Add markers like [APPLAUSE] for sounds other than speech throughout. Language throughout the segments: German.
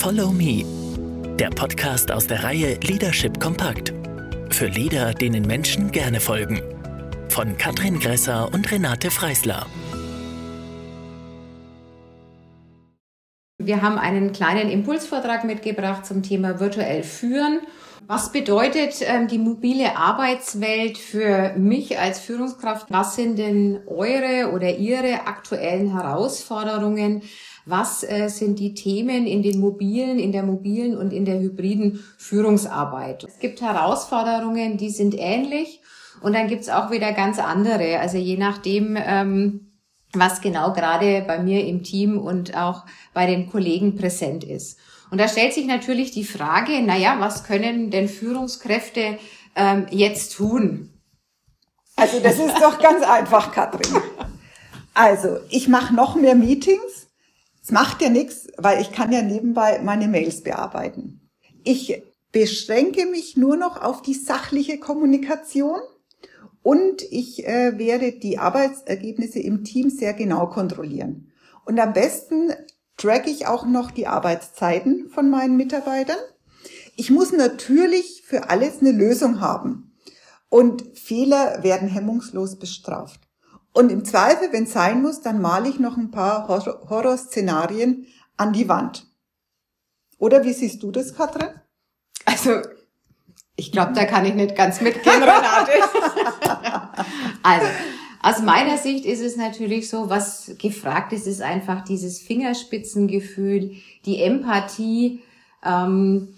Follow Me, der Podcast aus der Reihe Leadership Kompakt. Für Leader, denen Menschen gerne folgen. Von Katrin Gresser und Renate Freisler. Wir haben einen kleinen Impulsvortrag mitgebracht zum Thema virtuell führen. Was bedeutet ähm, die mobile Arbeitswelt für mich als Führungskraft? Was sind denn eure oder ihre aktuellen Herausforderungen? Was äh, sind die Themen in den mobilen, in der mobilen und in der hybriden Führungsarbeit? Es gibt Herausforderungen, die sind ähnlich und dann gibt's auch wieder ganz andere. Also je nachdem, ähm, was genau gerade bei mir im Team und auch bei den Kollegen präsent ist. Und da stellt sich natürlich die Frage, naja, was können denn Führungskräfte ähm, jetzt tun? Also das ist doch ganz einfach, Katrin. Also ich mache noch mehr Meetings. Es macht ja nichts, weil ich kann ja nebenbei meine Mails bearbeiten. Ich beschränke mich nur noch auf die sachliche Kommunikation und ich äh, werde die Arbeitsergebnisse im Team sehr genau kontrollieren. Und am besten track ich auch noch die Arbeitszeiten von meinen Mitarbeitern. Ich muss natürlich für alles eine Lösung haben. Und Fehler werden hemmungslos bestraft. Und im Zweifel, wenn es sein muss, dann male ich noch ein paar Horrorszenarien an die Wand. Oder wie siehst du das, Katrin? Also, ich glaube, da kann ich nicht ganz mitgehen, Renate. [LAUGHS] also, aus meiner Sicht ist es natürlich so, was gefragt ist, ist einfach dieses Fingerspitzengefühl, die Empathie. Ähm,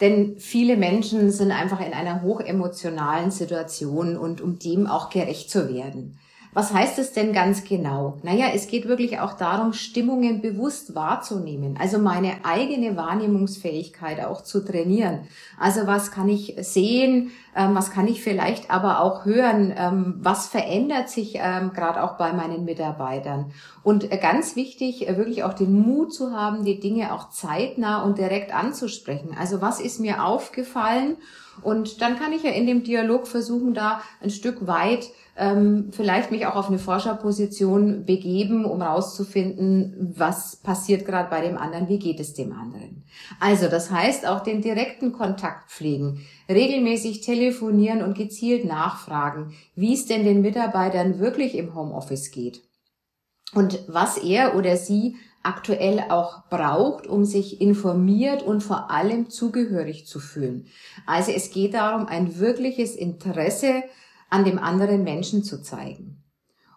denn viele Menschen sind einfach in einer hochemotionalen Situation und um dem auch gerecht zu werden. Was heißt es denn ganz genau? Naja, es geht wirklich auch darum, Stimmungen bewusst wahrzunehmen. Also meine eigene Wahrnehmungsfähigkeit auch zu trainieren. Also was kann ich sehen? Ähm, was kann ich vielleicht aber auch hören? Ähm, was verändert sich ähm, gerade auch bei meinen Mitarbeitern? Und äh, ganz wichtig, äh, wirklich auch den Mut zu haben, die Dinge auch zeitnah und direkt anzusprechen. Also was ist mir aufgefallen? Und dann kann ich ja in dem Dialog versuchen, da ein Stück weit ähm, vielleicht mich auch auf eine Forscherposition begeben, um rauszufinden, was passiert gerade bei dem anderen, wie geht es dem anderen. Also das heißt auch den direkten Kontakt pflegen, regelmäßig telefonieren und gezielt nachfragen, wie es denn den Mitarbeitern wirklich im Homeoffice geht und was er oder sie aktuell auch braucht, um sich informiert und vor allem zugehörig zu fühlen. Also es geht darum, ein wirkliches Interesse an dem anderen Menschen zu zeigen.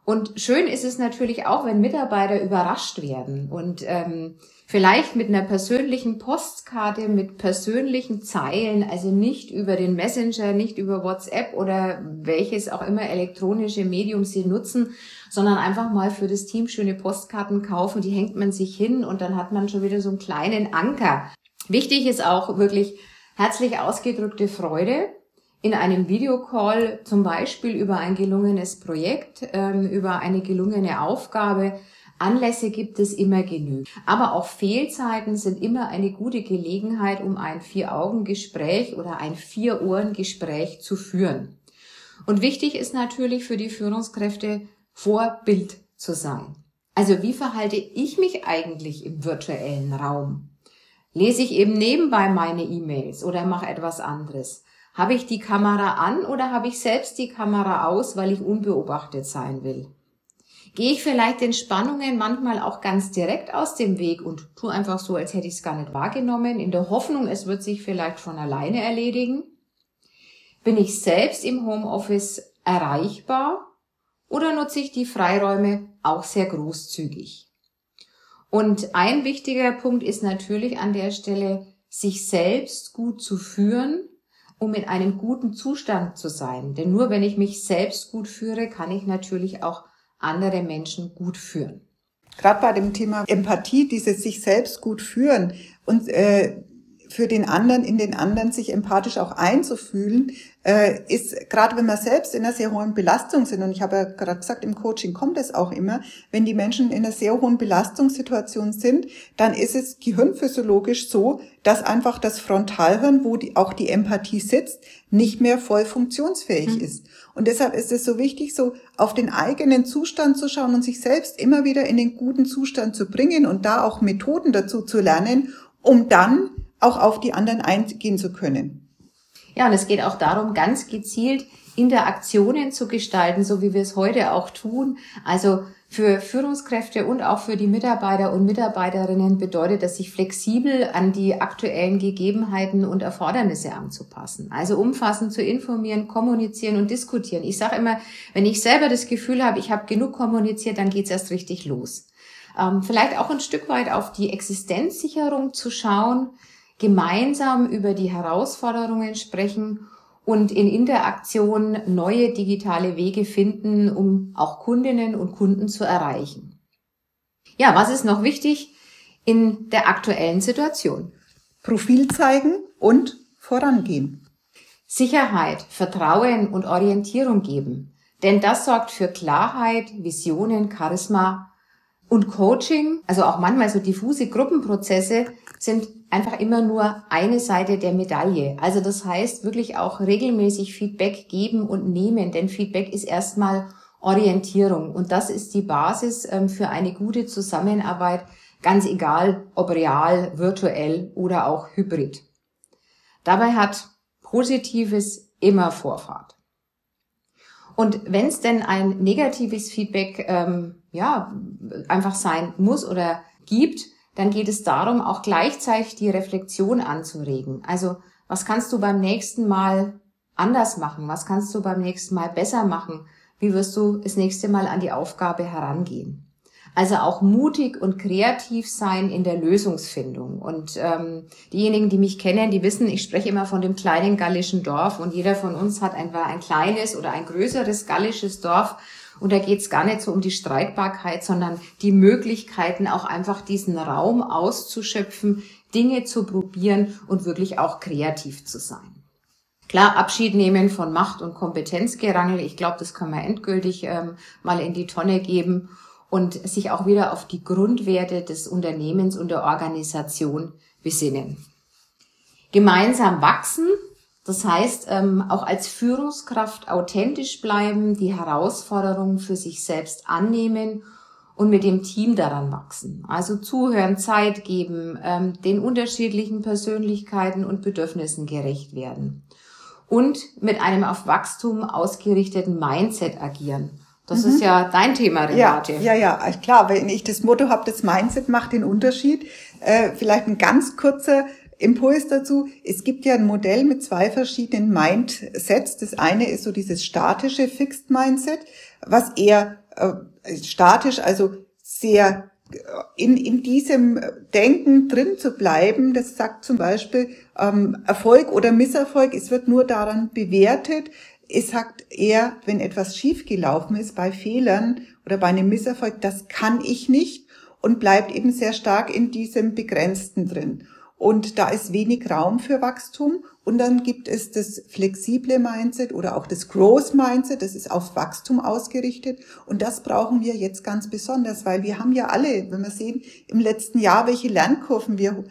Und schön ist es natürlich auch, wenn Mitarbeiter überrascht werden und ähm, vielleicht mit einer persönlichen Postkarte, mit persönlichen Zeilen, also nicht über den Messenger, nicht über WhatsApp oder welches auch immer elektronische Medium sie nutzen, sondern einfach mal für das Team schöne Postkarten kaufen, die hängt man sich hin und dann hat man schon wieder so einen kleinen Anker. Wichtig ist auch wirklich herzlich ausgedrückte Freude in einem Videocall zum Beispiel über ein gelungenes Projekt, ähm, über eine gelungene Aufgabe. Anlässe gibt es immer genügend. Aber auch Fehlzeiten sind immer eine gute Gelegenheit, um ein Vier-Augen-Gespräch oder ein Vier-Ohren-Gespräch zu führen. Und wichtig ist natürlich für die Führungskräfte, Vorbild zu sein. Also wie verhalte ich mich eigentlich im virtuellen Raum? Lese ich eben nebenbei meine E-Mails oder mache etwas anderes? Habe ich die Kamera an oder habe ich selbst die Kamera aus, weil ich unbeobachtet sein will? Gehe ich vielleicht den Spannungen manchmal auch ganz direkt aus dem Weg und tue einfach so, als hätte ich es gar nicht wahrgenommen, in der Hoffnung, es wird sich vielleicht von alleine erledigen? Bin ich selbst im Homeoffice erreichbar oder nutze ich die Freiräume auch sehr großzügig? Und ein wichtiger Punkt ist natürlich an der Stelle, sich selbst gut zu führen um in einem guten Zustand zu sein. Denn nur wenn ich mich selbst gut führe, kann ich natürlich auch andere Menschen gut führen. Gerade bei dem Thema Empathie, dieses sich selbst gut führen und äh, für den anderen, in den anderen sich empathisch auch einzufühlen, äh, ist gerade wenn wir selbst in einer sehr hohen Belastung sind, und ich habe ja gerade gesagt, im Coaching kommt es auch immer, wenn die Menschen in einer sehr hohen Belastungssituation sind, dann ist es gehirnphysiologisch so, dass einfach das Frontalhirn, wo die, auch die Empathie sitzt, nicht mehr voll funktionsfähig mhm. ist. Und deshalb ist es so wichtig, so auf den eigenen Zustand zu schauen und sich selbst immer wieder in den guten Zustand zu bringen und da auch Methoden dazu zu lernen, um dann auch auf die anderen eingehen zu können. Ja, und es geht auch darum, ganz gezielt Interaktionen zu gestalten, so wie wir es heute auch tun. Also für Führungskräfte und auch für die Mitarbeiter und Mitarbeiterinnen bedeutet das, sich flexibel an die aktuellen Gegebenheiten und Erfordernisse anzupassen. Also umfassend zu informieren, kommunizieren und diskutieren. Ich sage immer, wenn ich selber das Gefühl habe, ich habe genug kommuniziert, dann geht's erst richtig los. Ähm, vielleicht auch ein Stück weit auf die Existenzsicherung zu schauen, gemeinsam über die Herausforderungen sprechen und in Interaktion neue digitale Wege finden, um auch Kundinnen und Kunden zu erreichen. Ja, was ist noch wichtig in der aktuellen Situation? Profil zeigen und vorangehen. Sicherheit, Vertrauen und Orientierung geben. Denn das sorgt für Klarheit, Visionen, Charisma und Coaching, also auch manchmal so diffuse Gruppenprozesse, sind einfach immer nur eine Seite der Medaille. Also das heißt wirklich auch regelmäßig Feedback geben und nehmen, denn Feedback ist erstmal Orientierung und das ist die Basis ähm, für eine gute Zusammenarbeit, ganz egal ob real, virtuell oder auch hybrid. Dabei hat Positives immer Vorfahrt. Und wenn es denn ein negatives Feedback ähm, ja einfach sein muss oder gibt, dann geht es darum, auch gleichzeitig die Reflexion anzuregen. Also was kannst du beim nächsten Mal anders machen? Was kannst du beim nächsten Mal besser machen? Wie wirst du das nächste Mal an die Aufgabe herangehen? Also auch mutig und kreativ sein in der Lösungsfindung. Und ähm, diejenigen, die mich kennen, die wissen, ich spreche immer von dem kleinen gallischen Dorf und jeder von uns hat einfach ein kleines oder ein größeres gallisches Dorf und da geht es gar nicht so um die Streitbarkeit, sondern die Möglichkeiten, auch einfach diesen Raum auszuschöpfen, Dinge zu probieren und wirklich auch kreativ zu sein. Klar, Abschied nehmen von Macht- und Kompetenzgerangel. Ich glaube, das kann man endgültig ähm, mal in die Tonne geben und sich auch wieder auf die Grundwerte des Unternehmens und der Organisation besinnen. Gemeinsam wachsen, das heißt, ähm, auch als Führungskraft authentisch bleiben, die Herausforderungen für sich selbst annehmen und mit dem Team daran wachsen. Also zuhören, Zeit geben, ähm, den unterschiedlichen Persönlichkeiten und Bedürfnissen gerecht werden. Und mit einem auf Wachstum ausgerichteten Mindset agieren. Das mhm. ist ja dein Thema, Renate. Ja, ja, ja, klar. Wenn ich das Motto habe, das Mindset macht den Unterschied. Äh, vielleicht ein ganz kurzer Impuls dazu, es gibt ja ein Modell mit zwei verschiedenen Mindsets. Das eine ist so dieses statische Fixed Mindset, was eher äh, statisch, also sehr äh, in, in diesem Denken drin zu bleiben. Das sagt zum Beispiel ähm, Erfolg oder Misserfolg. Es wird nur daran bewertet. Es sagt eher, wenn etwas schiefgelaufen ist bei Fehlern oder bei einem Misserfolg, das kann ich nicht und bleibt eben sehr stark in diesem Begrenzten drin. Und da ist wenig Raum für Wachstum. Und dann gibt es das flexible Mindset oder auch das Growth Mindset, das ist auf Wachstum ausgerichtet. Und das brauchen wir jetzt ganz besonders, weil wir haben ja alle, wenn wir sehen, im letzten Jahr, welche Lernkurven wir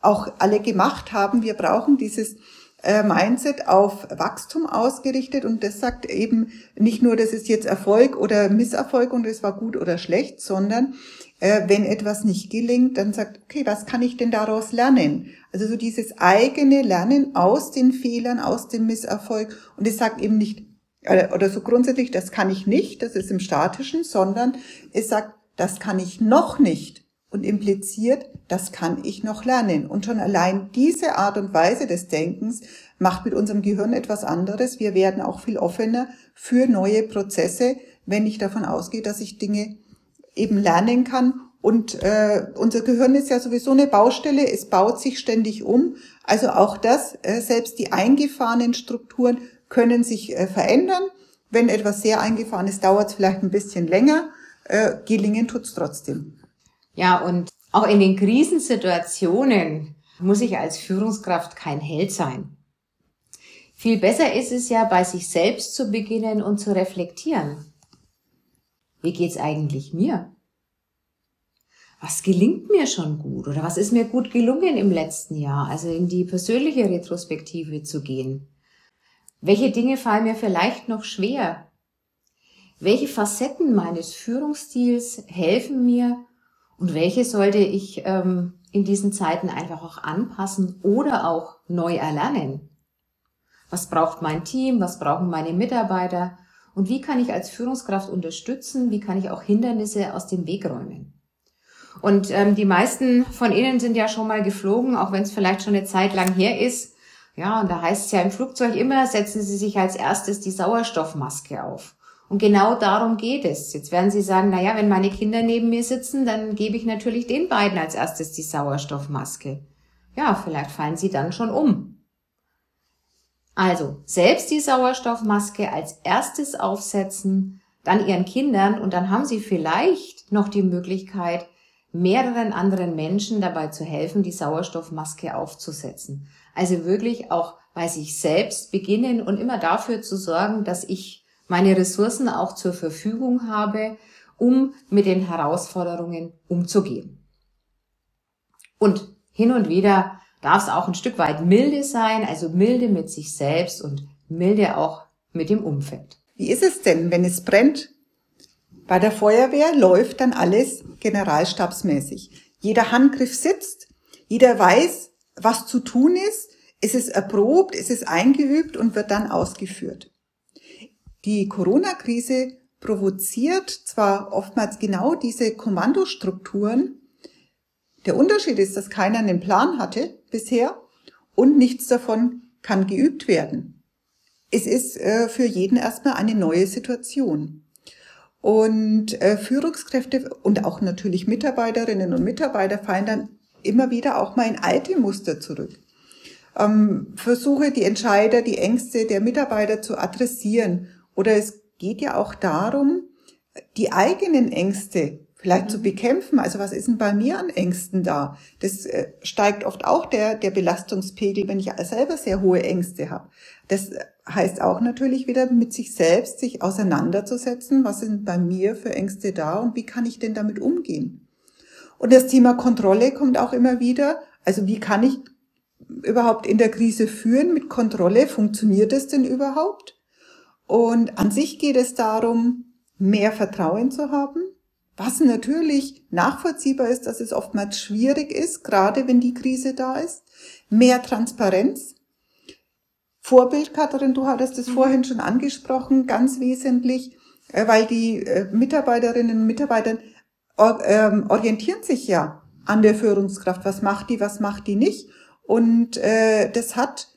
auch alle gemacht haben, wir brauchen dieses äh, Mindset auf Wachstum ausgerichtet und das sagt eben nicht nur, das ist jetzt Erfolg oder Misserfolg und es war gut oder schlecht, sondern äh, wenn etwas nicht gelingt, dann sagt, okay, was kann ich denn daraus lernen? Also so dieses eigene Lernen aus den Fehlern, aus dem Misserfolg. Und es sagt eben nicht, äh, oder so grundsätzlich, das kann ich nicht, das ist im Statischen, sondern es sagt, das kann ich noch nicht und impliziert, das kann ich noch lernen. Und schon allein diese Art und Weise des Denkens macht mit unserem Gehirn etwas anderes. Wir werden auch viel offener für neue Prozesse, wenn ich davon ausgehe, dass ich Dinge eben lernen kann. Und äh, unser Gehirn ist ja sowieso eine Baustelle, es baut sich ständig um. Also auch das, äh, selbst die eingefahrenen Strukturen können sich äh, verändern. Wenn etwas sehr eingefahren ist, dauert es vielleicht ein bisschen länger. Äh, gelingen tut's trotzdem. Ja, und auch in den Krisensituationen muss ich als Führungskraft kein Held sein. Viel besser ist es ja, bei sich selbst zu beginnen und zu reflektieren. Wie geht's eigentlich mir? Was gelingt mir schon gut oder was ist mir gut gelungen im letzten Jahr? Also in die persönliche Retrospektive zu gehen. Welche Dinge fallen mir vielleicht noch schwer? Welche Facetten meines Führungsstils helfen mir, Und welche sollte ich ähm, in diesen Zeiten einfach auch anpassen oder auch neu erlernen? Was braucht mein Team? Was brauchen meine Mitarbeiter? Und wie kann ich als Führungskraft unterstützen? Wie kann ich auch Hindernisse aus dem Weg räumen? Und ähm, die meisten von Ihnen sind ja schon mal geflogen, auch wenn es vielleicht schon eine Zeit lang her ist. Ja, und da heißt es ja im Flugzeug immer, setzen Sie sich als erstes die Sauerstoffmaske auf. Und genau darum geht es. Jetzt werden Sie sagen, na ja, wenn meine Kinder neben mir sitzen, dann gebe ich natürlich den beiden als erstes die Sauerstoffmaske. Ja, vielleicht fallen sie dann schon um. Also selbst die Sauerstoffmaske als erstes aufsetzen, dann ihren Kindern und dann haben sie vielleicht noch die Möglichkeit, mehreren anderen Menschen dabei zu helfen, die Sauerstoffmaske aufzusetzen. Also wirklich auch bei sich selbst beginnen und immer dafür zu sorgen, dass ich meine Ressourcen auch zur Verfügung habe, um mit den Herausforderungen umzugehen. Und hin und wieder darf es auch ein Stück weit milde sein, also milde mit sich selbst und milde auch mit dem Umfeld. Wie ist es denn, wenn es brennt? Bei der Feuerwehr läuft dann alles generalstabsmäßig. Jeder Handgriff sitzt, jeder weiß, was zu tun ist, es ist erprobt, es ist eingeübt und wird dann ausgeführt. Die Corona-Krise provoziert zwar oftmals genau diese Kommandostrukturen, der Unterschied ist, dass keiner einen Plan hatte bisher und nichts davon kann geübt werden. Es ist äh, für jeden erstmal eine neue Situation. Und äh, Führungskräfte und auch natürlich Mitarbeiterinnen und Mitarbeiter fallen dann immer wieder auch mal in alte Muster zurück. Ähm, versuche die Entscheider, die Ängste der Mitarbeiter zu adressieren. Oder es geht ja auch darum, die eigenen Ängste vielleicht mhm. zu bekämpfen. Also was ist denn bei mir an Ängsten da? Das äh, steigt oft auch der, der Belastungspegel, wenn ich selber sehr hohe Ängste habe. Das heißt auch natürlich wieder mit sich selbst sich auseinanderzusetzen. Was sind bei mir für Ängste da und wie kann ich denn damit umgehen? Und das Thema Kontrolle kommt auch immer wieder. Also wie kann ich überhaupt in der Krise führen mit Kontrolle? Funktioniert es denn überhaupt? Und an sich geht es darum, mehr Vertrauen zu haben, was natürlich nachvollziehbar ist, dass es oftmals schwierig ist, gerade wenn die Krise da ist. Mehr Transparenz. Vorbild, Katharin, du hattest es mhm. vorhin schon angesprochen, ganz wesentlich, äh, weil die äh, Mitarbeiterinnen und Mitarbeiter ähm, orientieren sich ja an der Führungskraft. Was macht die, was macht die nicht? Und äh, das hat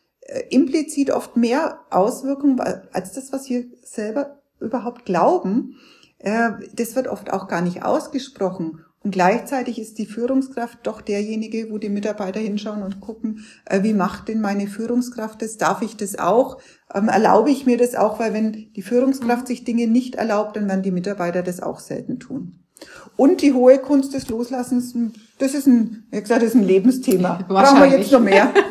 implizit oft mehr Auswirkungen als das, was wir selber überhaupt glauben. Äh, das wird oft auch gar nicht ausgesprochen. Und gleichzeitig ist die Führungskraft doch derjenige, wo die Mitarbeiter hinschauen und gucken, äh, wie macht denn meine Führungskraft das? Darf ich das auch? Ähm, erlaube ich mir das auch? Weil wenn die Führungskraft sich Dinge nicht erlaubt, dann werden die Mitarbeiter das auch selten tun. Und die hohe Kunst des Loslassens, das ist ein, wie gesagt, das ist ein Lebensthema. Brauchen wir jetzt noch mehr. [LAUGHS]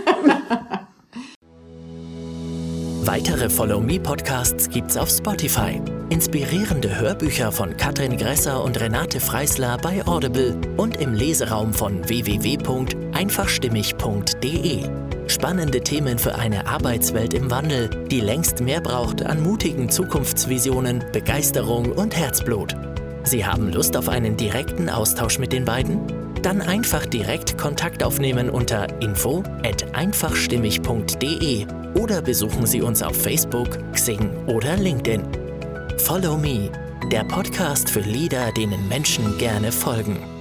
Weitere Follow Me Podcasts gibt's auf Spotify. Inspirierende Hörbücher von Katrin Gresser und Renate Freisler bei Audible und im Leseraum von www.einfachstimmig.de. Spannende Themen für eine Arbeitswelt im Wandel, die längst mehr braucht an mutigen Zukunftsvisionen, Begeisterung und Herzblut. Sie haben Lust auf einen direkten Austausch mit den beiden? Dann einfach direkt Kontakt aufnehmen unter info at einfachstimmig.de oder besuchen Sie uns auf Facebook, Xing oder LinkedIn. Follow Me, der Podcast für Leader, denen Menschen gerne folgen.